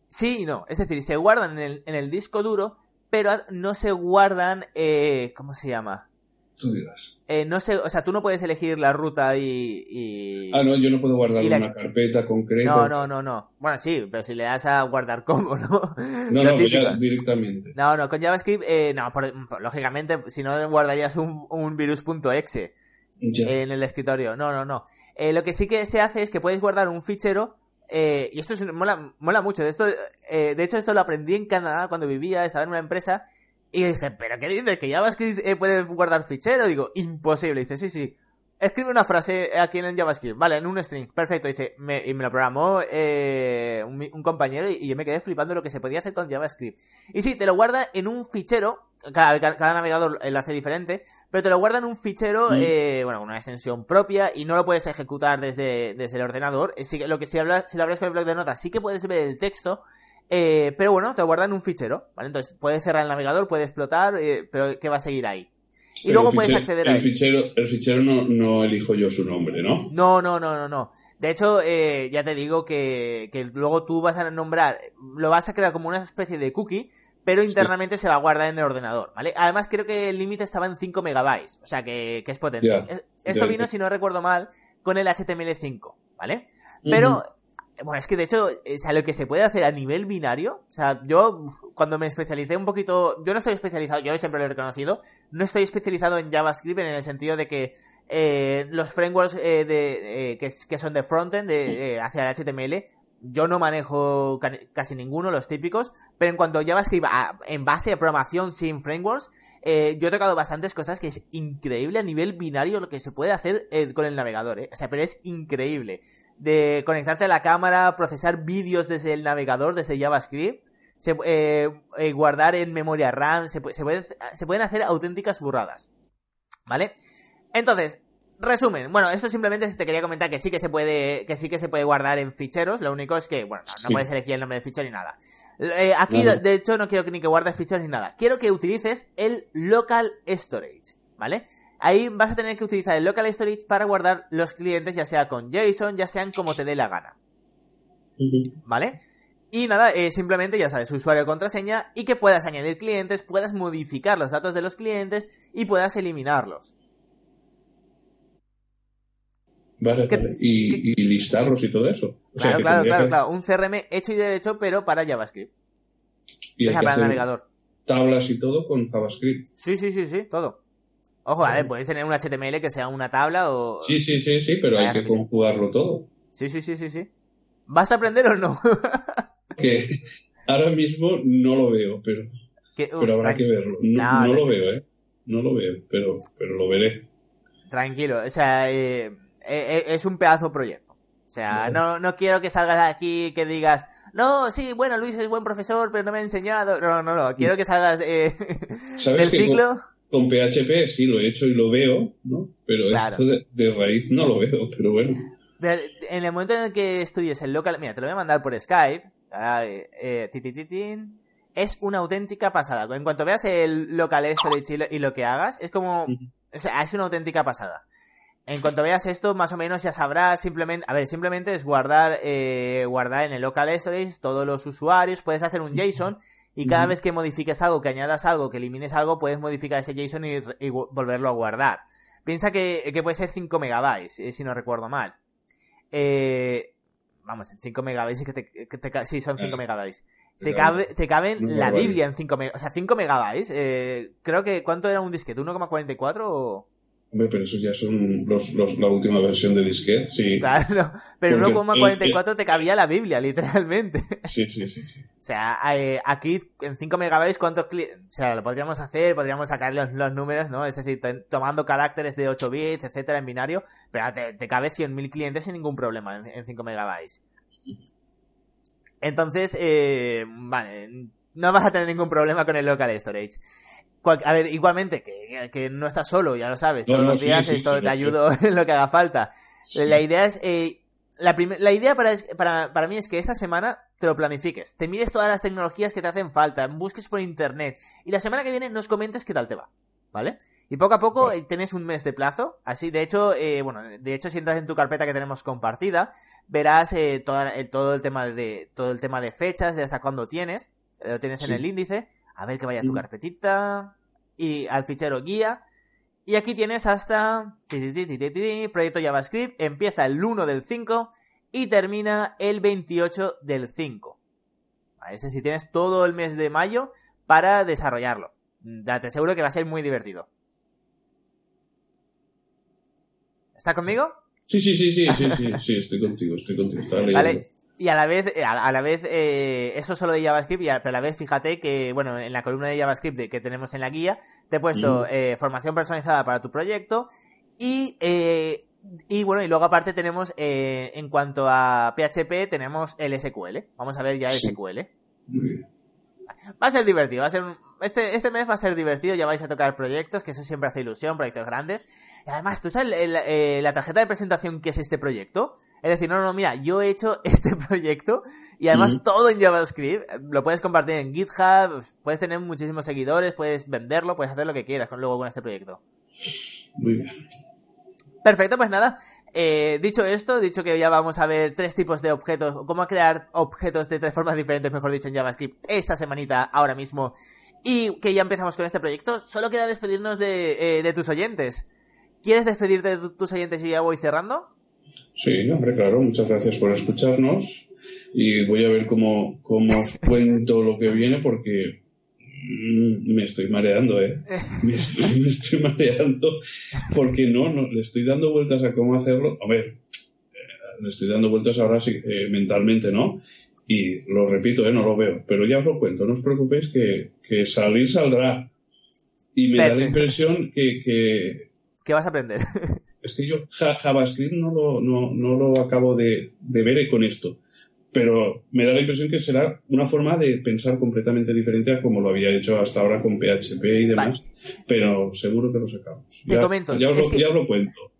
Sí y no, es decir, se guardan en el, en el disco duro, pero no se guardan, eh, ¿cómo se llama? Tú. Eh, no sé, o sea, tú no puedes elegir la ruta y. Ah, no, yo no puedo guardar una carpeta concreta. No, no, no, no. Bueno, sí, pero si le das a guardar como, [LAUGHS] ¿no? No, no, ya directamente. No, no, con JavaScript, eh, no, lógicamente, si no guardarías un, un virus.exe en el escritorio. No, no, no. Eh, lo que sí que se hace es que puedes guardar un fichero eh, y esto es, mola, mola mucho. De, esto, eh, de hecho, esto lo aprendí en Canadá cuando vivía, estaba en una empresa y dije, ¿pero qué dices? ¿Que JavaScript eh, puede guardar fichero? Digo, imposible. Dice, sí, sí. Escribe una frase aquí en JavaScript, vale, en un string, perfecto. Dice, me, y me lo programó eh, un, compañero y, yo me quedé flipando lo que se podía hacer con JavaScript. Y sí, te lo guarda en un fichero, cada, cada navegador lo hace diferente, pero te lo guarda en un fichero, mm. eh, bueno, con una extensión propia y no lo puedes ejecutar desde, desde el ordenador. lo que si, hablas, si lo abres con el blog de notas, sí que puedes ver el texto, eh, pero bueno, te guarda en un fichero, ¿vale? Entonces puedes cerrar el navegador, puede explotar, eh, pero que va a seguir ahí. Y luego puedes acceder a él. Fichero, el fichero no, no, elijo yo su nombre, ¿no? No, no, no, no, no. De hecho, eh, ya te digo que, que, luego tú vas a nombrar, lo vas a crear como una especie de cookie, pero internamente se va a guardar en el ordenador, ¿vale? Además creo que el límite estaba en 5 megabytes, o sea que, que es potente. Esto vino, si no recuerdo mal, con el HTML5, ¿vale? Pero bueno, es que de hecho, o sea, lo que se puede hacer a nivel binario, o sea, yo cuando me especialicé un poquito, yo no estoy especializado, yo siempre lo he reconocido, no estoy especializado en JavaScript en el sentido de que eh, los frameworks eh, de, eh, que, que, son de frontend, de, eh, hacia el HTML, yo no manejo casi ninguno, los típicos, pero en cuanto a JavaScript en base a programación sin frameworks, eh, yo he tocado bastantes cosas que es increíble a nivel binario lo que se puede hacer eh, con el navegador, ¿eh? O sea, pero es increíble de conectarte a la cámara, procesar vídeos desde el navegador, desde JavaScript. se, eh, eh, guardar en memoria RAM, se, se, puede, se pueden hacer auténticas burradas. ¿Vale? Entonces, resumen, bueno, esto simplemente te quería comentar que sí que se puede, que sí que se puede guardar en ficheros, lo único es que, bueno, no, puedes elegir el nombre de fichero ni nada. Eh, aquí, de hecho, no quiero que ni que guardes ficheros ni nada. Quiero que utilices el local storage, ¿vale? Ahí vas a tener que utilizar el local storage para guardar los clientes, ya sea con JSON, ya sean como te dé la gana. ¿Vale? Y nada, eh, simplemente ya sabes, usuario contraseña y que puedas añadir clientes, puedas modificar los datos de los clientes y puedas eliminarlos. Vale, vale. Y, listarlos y todo eso. claro, claro, claro, claro. Un CRM hecho y derecho, pero para JavaScript. Y o sea, para el navegador. Tablas y todo con JavaScript. Sí, sí, sí, sí, todo. Ojo, a ver, puedes tener un HTML que sea una tabla o. Sí, sí, sí, sí, pero hay que conjugarlo todo. Sí, sí, sí, sí, sí. ¿Vas a aprender o no? [LAUGHS] que ahora mismo no lo veo, pero, pero habrá que verlo. No, lo veo, ¿eh? No lo veo, pero, pero lo veré. Tranquilo, o sea, eh, eh, eh, es un pedazo proyecto. O sea, no, no quiero que salgas de aquí que digas, no, sí, bueno, Luis es buen profesor, pero no me ha enseñado. No, no, no, quiero que salgas eh, [LAUGHS] del ciclo. Con, PHP sí lo he hecho y lo veo, ¿no? Pero esto de, de, raíz no lo veo, pero bueno. En el momento en el que estudies el local, mira, te lo voy a mandar por Skype, eh, es una auténtica pasada. En cuanto veas el local storage y lo que hagas, es como, o sea, es una auténtica pasada. En cuanto veas esto, más o menos ya sabrás simplemente, a ver, simplemente es guardar, eh, guardar en el local storage todos los usuarios, puedes hacer un JSON y cada vez que modifiques algo, que añadas algo, que elimines algo, puedes modificar ese JSON y, volverlo a guardar. Piensa que, puede ser 5 megabytes, eh, si no recuerdo mal. Eh, vamos, en 5 megabytes, que te, que te, sí, son 5 megabytes. Te, cabe, te caben la Biblia en 5 megabytes. O sea, 5 megabytes. Eh, creo que, ¿cuánto era un disquete? ¿1,44 o...? Hombre, pero eso ya son los, los, la última versión de disquete, sí. Claro, pero 1,44 te cabía la Biblia, literalmente. Sí, sí, sí. sí. O sea, eh, aquí en 5 megabytes, ¿cuántos clics? O sea, lo podríamos hacer, podríamos sacar los, los, números, ¿no? Es decir, tomando caracteres de 8 bits, etcétera, en binario, pero te, te cabe 100.000 clientes sin ningún problema en, en 5 megabytes. Entonces, eh, vale, no vas a tener ningún problema con el local storage a ver, igualmente, que, que, no estás solo, ya lo sabes, todos los días esto te ayudo [LAUGHS] en lo que haga falta. La idea es, eh, la, la idea para, para, para mí es que esta semana te lo planifiques, te mires todas las tecnologías que te hacen falta, busques por internet y la semana que viene nos comentes qué tal te va, ¿vale? Y poco a poco eh, tenés un mes de plazo, así, de hecho, eh, bueno, de hecho si entras en tu carpeta que tenemos compartida, verás eh, toda, el, todo el tema de, todo el tema de fechas, de hasta cuándo tienes, lo tienes en el índice, a ver que vaya tu mm. carpetita y al fichero guía. Y aquí tienes hasta proyecto JavaScript, empieza el 1 del 5 y termina el 28 del 5. Es decir, tienes todo el mes de mayo para desarrollarlo. Te seguro que va a ser muy divertido. ¿Está conmigo? Sí, sí, sí, sí, sí, sí, sí, estoy contigo, estoy contigo. vale, y a la vez, eh, a, la vez, eh, eso solo de JavaScript, y a, pero a la vez fíjate que, bueno, en la columna de JavaScript que tenemos en la guía, te he puesto eh, formación personalizada para tu proyecto y, eh, y bueno, y luego aparte tenemos, eh, en cuanto a PHP, tenemos el SQL. Vamos a ver ya el SQL. Va a ser divertido, va a ser este, este mes va a ser divertido, ya vais a tocar proyectos, que eso siempre hace ilusión, proyectos grandes. Y además, ¿tú sabes la tarjeta de presentación que es este proyecto? Es decir, no, no, mira, yo he hecho [LAUGHS] este proyecto y además todo en JavaScript. Lo puedes compartir en GitHub, puedes tener muchísimos seguidores, puedes venderlo, puedes hacer lo que quieras con, luego con este proyecto. Muy bien. Perfecto, pues nada. Eh, dicho esto, dicho que ya vamos a ver tres tipos de objetos, o cómo crear objetos de tres formas diferentes, mejor dicho, en JavaScript esta semanita, ahora mismo, y que ya empezamos con este proyecto, solo queda despedirnos de, eh, de tus oyentes. ¿Quieres despedirte de tus oyentes y ya voy cerrando? Sí, hombre, claro, muchas gracias por escucharnos y voy a ver cómo, cómo os [LAUGHS] cuento lo que viene porque mm, me estoy mareando, ¿eh? [LAUGHS] Me, estoy mareando porque no, no, le estoy dando vueltas a cómo hacerlo. A ver, eh, le estoy dando vueltas ahora sí, eh, mentalmente, ¿no? Y lo repito, ¿eh? No lo veo, pero ya os lo cuento, no os preocupéis que, que salir saldrá. Y me da la impresión que, que... ¿Qué vas a aprender? [LAUGHS] es que yo JavaScript no lo, no, no lo acabo de, de ver con esto. pero me da la impresión que será una forma de pensar completamente diferente a como lo había hecho hasta ahora con PHP y demás, pero seguro que lo sacamos. Te comento. Ya, lo, cuento.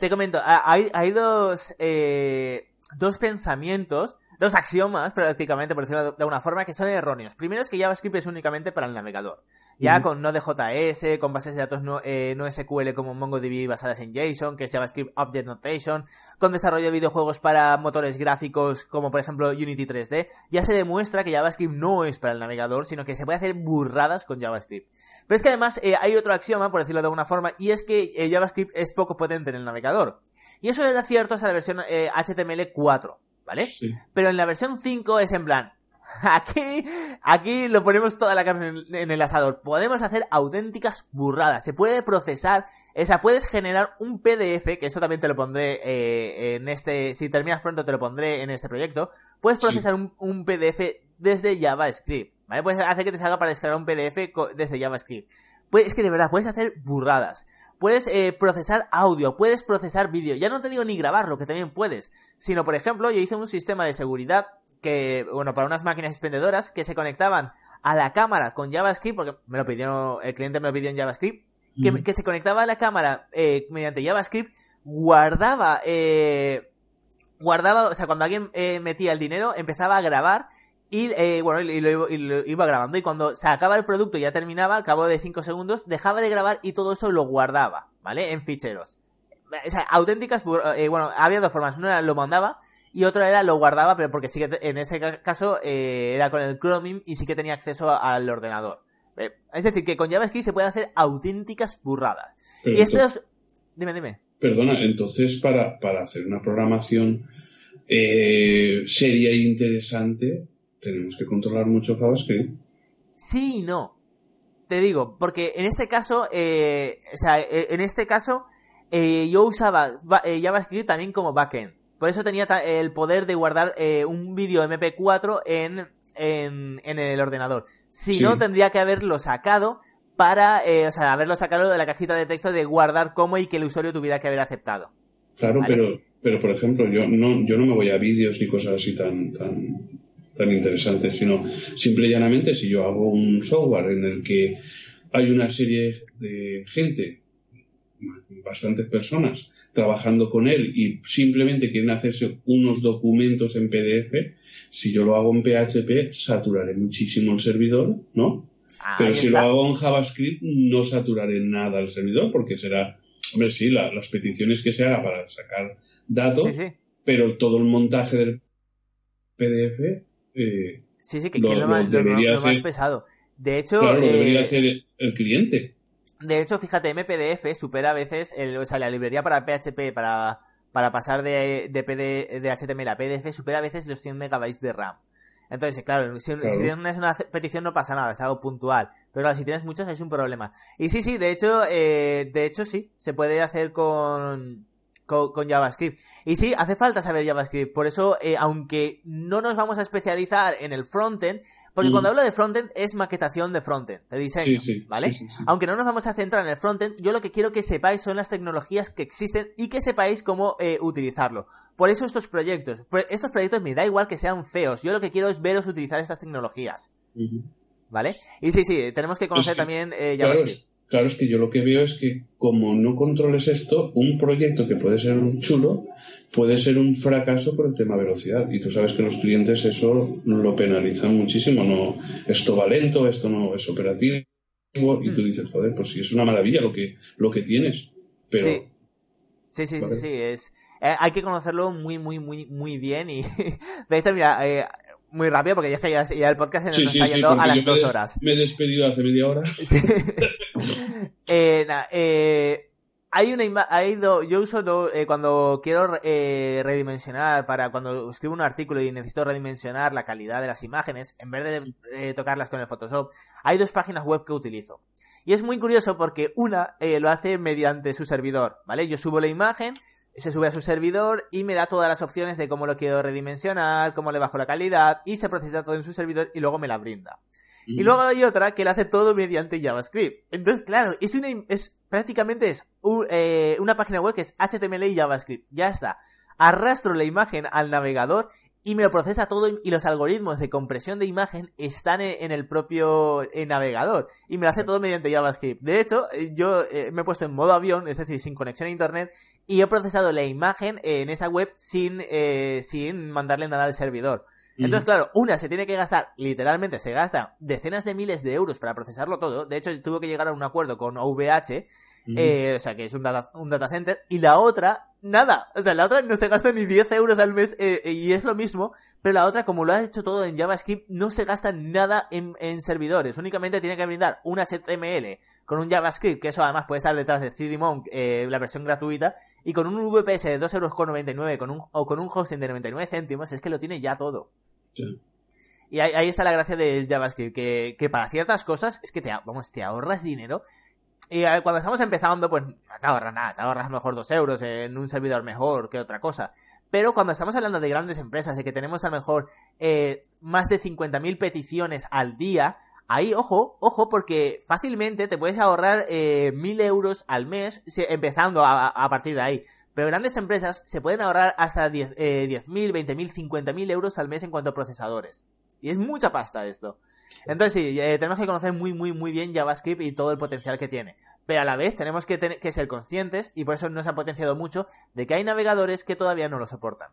te comento, hay, hay dos, eh, dos pensamientos dos axiomas, prácticamente, por decirlo de alguna forma, que son erróneos. Primero es que JavaScript es únicamente para el navegador. Ya con Node.js, con bases de datos no, eh, no, SQL como MongoDB basadas en JSON, que es JavaScript Object Notation, con desarrollo de videojuegos para motores gráficos como por ejemplo Unity 3D, ya se demuestra que JavaScript no es para el navegador, sino que se puede hacer burradas con JavaScript. Pero es que además eh, hay otro axioma, por decirlo de alguna forma, y es que eh, JavaScript es poco potente en el navegador. Y eso era cierto hasta la versión HTML4. ¿Vale? Pero en la versión 5 es en plan, [LAUGHS] aquí, aquí lo ponemos toda la carne en el asador. Podemos hacer auténticas burradas. Se puede procesar, o sea, puedes generar un PDF, que esto también te lo pondré eh, en este, si terminas pronto te lo pondré en este proyecto. Puedes procesar un, PDF desde JavaScript, ¿vale? Puedes hacer que te salga para descargar un PDF desde JavaScript. Pues, es que de verdad, puedes hacer burradas puedes eh, procesar audio, puedes procesar vídeo. Ya no te digo ni grabarlo, que también puedes. Sino, por ejemplo, yo hice un sistema de seguridad que, bueno, para unas máquinas expendedoras que se conectaban a la cámara con JavaScript, porque me lo pidió, el cliente me lo pidió en JavaScript, que, se conectaba a la cámara eh, mediante JavaScript, guardaba, eh, guardaba, o sea, cuando alguien eh, metía el dinero, empezaba a grabar y eh, bueno, y lo, iba grabando. Y cuando se acaba el producto y ya terminaba, al cabo de 5 segundos, dejaba de grabar y todo eso lo guardaba, ¿vale? En ficheros. O sea, auténticas, eh, bueno, había dos formas. Una lo mandaba y otra era lo guardaba, pero porque sí que en ese caso eh, era con el Chromium y sí que tenía acceso al ordenador. Eh, es decir, que con JavaScript se puede hacer auténticas burradas. y esto es... Dime, dime. Perdona, entonces para, para hacer una programación eh, seria e interesante, tenemos que controlar mucho JavaScript. Sí y no. Te digo, porque en este caso, eh, o sea, eh, en este caso, eh, yo usaba eh, JavaScript también como backend. Por eso tenía el poder de guardar un vídeo MP4 en, en, en, el ordenador. Si no, tendría que haberlo sacado para, o sea, haberlo sacado de la cajita de texto de guardar como y que el usuario tuviera que haber aceptado. Claro, pero, pero por ejemplo, yo no, yo no me voy a vídeos ni cosas así tan, tan tan interesante, sino simple y llanamente si yo hago un software en el que hay una serie de gente, bastantes personas, trabajando con él y simplemente quieren hacerse unos documentos en PDF, si yo lo hago en PHP, saturaré muchísimo el servidor, ¿no? Pero si lo hago en JavaScript, no saturaré nada el servidor porque será, hombre, sí, las peticiones que se haga para sacar datos, pero todo el montaje del PDF eh, sí, sí, que, lo, lo, más, pesado. De hecho, claro, debería ser eh, el cliente. De hecho, fíjate, MPDF supera a veces, el, o sea, la librería para PHP, para, para pasar de, de, PD, de HTML a PDF, supera a veces los 100 megabytes de RAM. Entonces, claro, si, tienes una petición no pasa nada, es algo puntual. Pero claro, si tienes muchas es un problema. Y sí, sí, de hecho, eh, de hecho sí, se puede hacer con, con, JavaScript. Y sí, hace falta saber JavaScript. Por eso, eh, aunque no nos vamos a especializar en el frontend, porque mm. cuando hablo de frontend es maquetación de frontend, de diseño, ¿vale? aunque no nos vamos a centrar en el frontend, yo lo que quiero que sepáis son las tecnologías que existen y que sepáis cómo eh, utilizarlo. Por eso estos proyectos, estos proyectos me da igual que sean feos, yo lo que quiero es veros utilizar estas tecnologías. ¿Vale? Y sí, sí, tenemos que conocer también eh, JavaScript. Claro, es que yo lo que veo es que como no controles esto, un proyecto que puede ser un chulo puede ser un fracaso por el tema velocidad. Y tú sabes que los clientes eso lo penalizan muchísimo. No, esto va lento, esto no es operativo. Y tú dices, joder, pues sí, es una maravilla lo que, lo que tienes. Pero, sí. Sí, sí, sí, sí, es, eh, hay que conocerlo muy, muy, muy, muy bien y, [LAUGHS] de hecho, mira, eh, muy rápido porque ya es que ya, el podcast se nos está yendo a las dos horas. Me he despedido hace media hora. [LAUGHS] eh, eh, hay una hay yo uso eh, cuando quiero eh, redimensionar para cuando escribo un artículo y necesito redimensionar la calidad de las imágenes en vez de eh, tocarlas con el Photoshop hay dos páginas web que utilizo y es muy curioso porque una lo hace mediante su servidor vale yo subo la imagen se sube a su servidor y me da todas las opciones de cómo lo quiero redimensionar, cómo le bajo la calidad y se procesa todo en su servidor y luego me la brinda. Y luego hay otra que lo hace todo mediante JavaScript. Entonces, claro, es una, es, prácticamente es eh, una página web que es HTML y JavaScript. Ya está. Arrastro la imagen al navegador y me lo procesa todo y los algoritmos de compresión de imagen están en el propio navegador y me lo hace todo mediante JavaScript. De hecho, eh, yo eh, me he puesto en modo avión, es decir, sin conexión a internet y he procesado la imagen en esa web sin, eh, sin mandarle nada al servidor. Entonces, claro, una se tiene que gastar, literalmente se gasta decenas de miles de euros para procesarlo todo. De hecho, tuvo que llegar a un acuerdo con OVH eh, o sea, que es un data, un data center. Y la otra, nada. O sea, la otra no se gasta ni 10 euros al mes eh, y es lo mismo. Pero la otra, como lo ha hecho todo en JavaScript, no se gasta nada en, en servidores. Únicamente tiene que brindar un HTML con un JavaScript, que eso además puede estar detrás de CDMonk, eh, la versión gratuita. Y con un VPS de 2,99 euros con un, o con un hosting de 99 céntimos, es que lo tiene ya todo. Y ahí, ahí, está la gracia del JavaScript, que, que para ciertas cosas es que te, vamos, te ahorras dinero y cuando estamos empezando, pues no te ahorras nada, te ahorras a mejor dos euros en un servidor mejor que otra cosa. Pero cuando estamos hablando de grandes empresas, de que tenemos a lo mejor eh, más de 50.000 peticiones al día, ahí, ojo, ojo, porque fácilmente te puedes ahorrar eh, 1.000 euros al mes empezando a, partir de ahí. Pero grandes empresas se pueden ahorrar hasta 10.000, eh, 10.000, 20.000, 50.000 euros al mes en cuanto a procesadores. Y es mucha pasta esto. Entonces sí, eh, tenemos que conocer muy, muy, muy bien JavaScript y todo el potencial que tiene. Pero a la vez tenemos que, que ser conscientes, y por eso nos ha potenciado mucho, de que hay navegadores que todavía no lo soportan.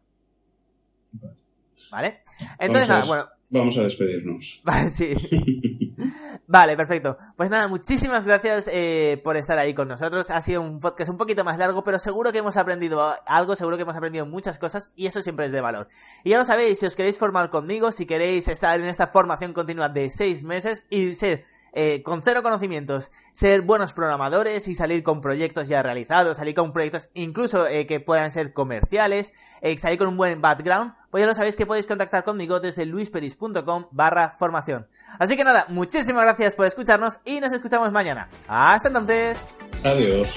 ¿Vale? Entonces, nada, bueno. Vamos a despedirnos. [LAUGHS] Vale, sí. [LAUGHS] vale, perfecto. Pues nada, muchísimas gracias eh, por estar ahí con nosotros. Ha sido un podcast un poquito más largo, pero seguro que hemos aprendido algo, seguro que hemos aprendido muchas cosas y eso siempre es de valor. Y ya lo sabéis, si os queréis formar conmigo, si queréis estar en esta formación continua de seis meses y ser eh, con cero conocimientos, ser buenos programadores y salir con proyectos ya realizados, salir con proyectos incluso eh, que puedan ser comerciales, eh, salir con un buen background, pues ya lo sabéis que podéis contactar conmigo desde luisperis.com barra formación. Así que nada, muchísimas gracias por escucharnos y nos escuchamos mañana. Hasta entonces. Adiós.